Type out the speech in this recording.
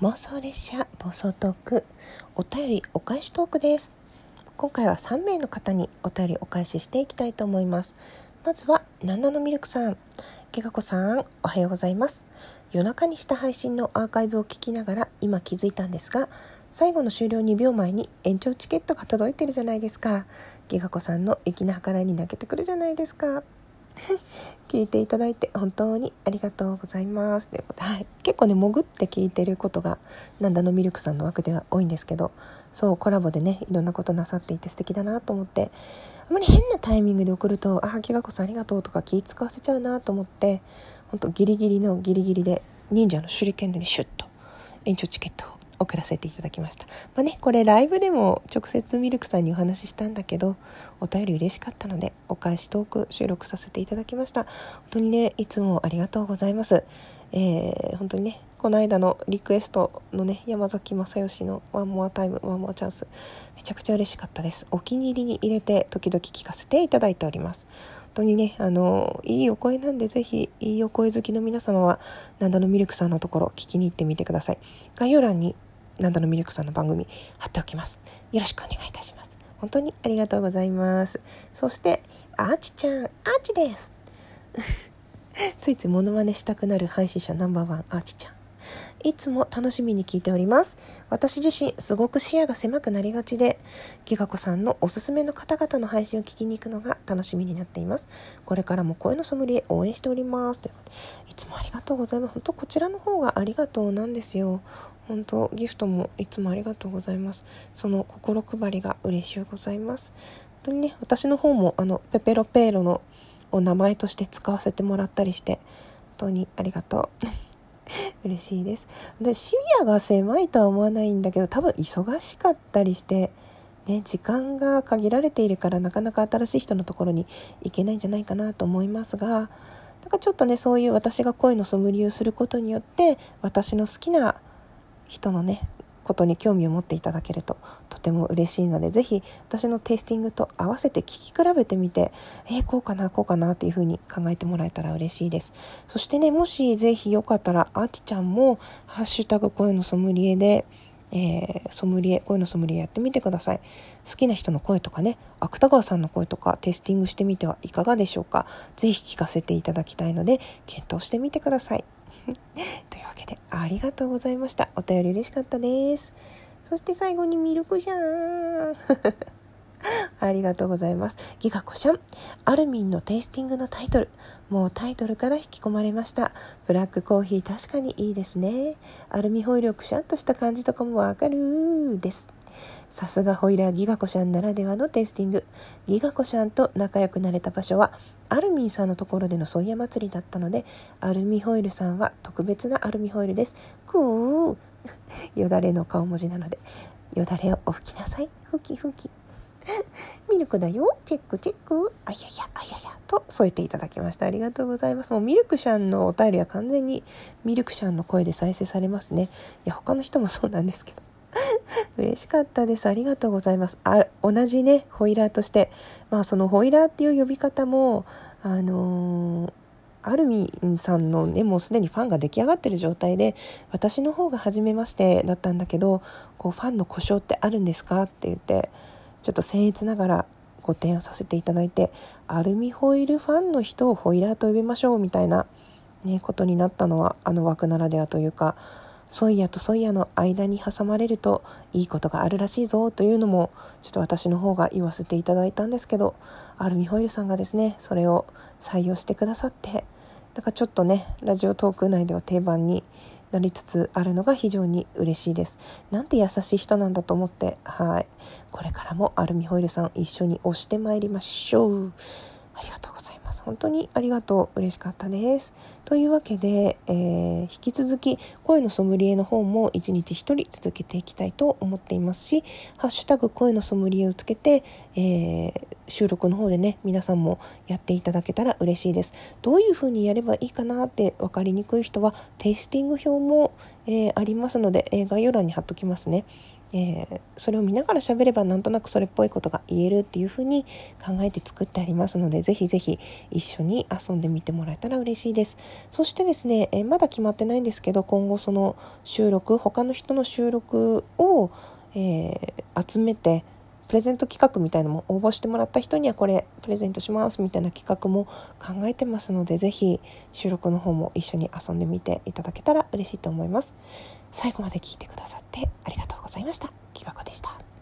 妄想列車暴走トーク。お便りお返しトークです。今回は3名の方にお便りお返ししていきたいと思います。まずはナンナのミルクさん。けがこさんおはようございます。夜中にした配信のアーカイブを聞きながら今気づいたんですが最後の終了2秒前に延長チケットが届いてるじゃないですか。ギガ子さんの粋な計らいに泣けてくるじゃないですか。聞いていただいて本当にありがとうございます。ということで、はい、結構ね潜って聞いてることがなんだのミルクさんの枠では多いんですけどそうコラボでねいろんなことなさっていて素敵だなと思ってあまり変なタイミングで送ると「ああきがこさんありがとう」とか気使わせちゃうなと思って本当ギリギリのギリギリで忍者の手裏剣のにシュッと延長チケットを送らせていただきました。まあね、これライブでも直接ミルクさんにお話ししたんだけど、お便り嬉しかったので、お返しトーク収録させていただきました。本当にね、いつもありがとうございます。えー、本当にね、この間のリクエストのね、山崎まさよしの One more time, One more chance、めちゃくちゃ嬉しかったです。お気に入りに入れて時々聞かせていただいております。本当にね、あの、いいお声なんで、ぜひ、いいお声好きの皆様は、なんだのミルクさんのところ、聞きに行ってみてください。概要欄になんだのミルクさんの番組貼っておきます。よろしくお願いいたします。本当にありがとうございます。そして、アーチちゃん、アーチです。ついついモノマネしたくなる配信者ナンバーワン、アーチちゃん。いつも楽しみに聞いております。私自身、すごく視野が狭くなりがちで、ギガ子さんのおすすめの方々の配信を聞きに行くのが楽しみになっています。これからも声のソムリエ応援しております。ということで、いつもありがとうございます。本当こちらの方がありがとうなんですよ。本当ギフトもいつもありがとうございます。その心配りが嬉しゅうございます。本当にね私の方もあのペペロペーロのお名前として使わせてもらったりして本当にありがとう。嬉しいです。でシビアが狭いとは思わないんだけど多分忙しかったりしてね、時間が限られているからなかなか新しい人のところに行けないんじゃないかなと思いますがだからちょっとねそういう私が声のソムリエをすることによって私の好きな人のねことに興味を持っていただけるととても嬉しいので是非私のテイスティングと合わせて聞き比べてみてえー、こうかなこうかなっていう風に考えてもらえたら嬉しいです。そしてねもし是非よかったらあちちゃんも「ハッシュタグ声のソムリエで」えー、ソムリエ声のソムリエやってみてください。好きな人の声とかね芥川さんの声とかテイスティングしてみてはいかがでしょうか。是非聞かせていただきたいので検討してみてください。というわけでありがとうございましたお便り嬉しかったですそして最後にミルクシャーン ありがとうございます。ギガコシャン。アルミンのテイスティングのタイトル。もうタイトルから引き込まれました。ブラックコーヒー確かにいいですね。アルミホイルをくしゃっとした感じとかもわかるです。さすがホイラーギガコシャンならではのテイスティング。ギガコシャンと仲良くなれた場所は、アルミンさんのところでのソイヤ祭りだったので、アルミホイルさんは特別なアルミホイルです。くーよだれの顔文字なので、よだれをお吹きなさい。ふきふき。ミルクだよ。チェックチェック。あやや、あやや。と添えていただきました。ありがとうございます。もうミルクシャンのお便りは完全にミルクシャンの声で再生されますね。いや、他の人もそうなんですけど。嬉しかったです。ありがとうございます。あ、同じね、ホイラーとして、まあそのホイラーっていう呼び方も、あのーアルミンさんのねもうすでにファンが出来上がってる状態で私の方が初めましてだったんだけどこうファンの故障ってあるんですかって言ってちょっと僭越ながらご提案させていただいてアルミホイルファンの人をホイラーと呼びましょうみたいな、ね、ことになったのはあの枠ならではというかソイヤとソイヤの間に挟まれるといいことがあるらしいぞというのもちょっと私の方が言わせていただいたんですけどアルミホイルさんがですねそれを採用してくださってだからちょっとねラジオトーク内では定番になりつつあるのが非常に嬉しいです。なんて優しい人なんだと思ってはい。これからもアルミホイルさん一緒に押してまいりましょう。ありがとうございます。本当にありがとう。嬉しかったです。というわけで、えー、引き続き声のソムリエの方も一日一人続けていきたいと思っていますし「ハッシュタグ声のソムリエ」をつけて、えー、収録の方でね皆さんもやっていただけたら嬉しいです。どういう風にやればいいかなって分かりにくい人はテイスティング表も、えー、ありますので、え概要欄に貼っときますね。えー、それを見ながら喋ればなんとなくそれっぽいことが言えるっていう風に考えて作ってありますのでぜひぜひ一緒に遊んでみてもらえたら嬉しいです。そしてですね、えー、まだ決まってないんですけど今後その収録他の人の収録を、えー、集めてプレゼント企画みたいなのも応募してもらった人にはこれプレゼントしますみたいな企画も考えてますのでぜひ収録の方も一緒に遊んでみていただけたら嬉しいと思います。最後まで聞いてくださってありがとうございました。きかこでした。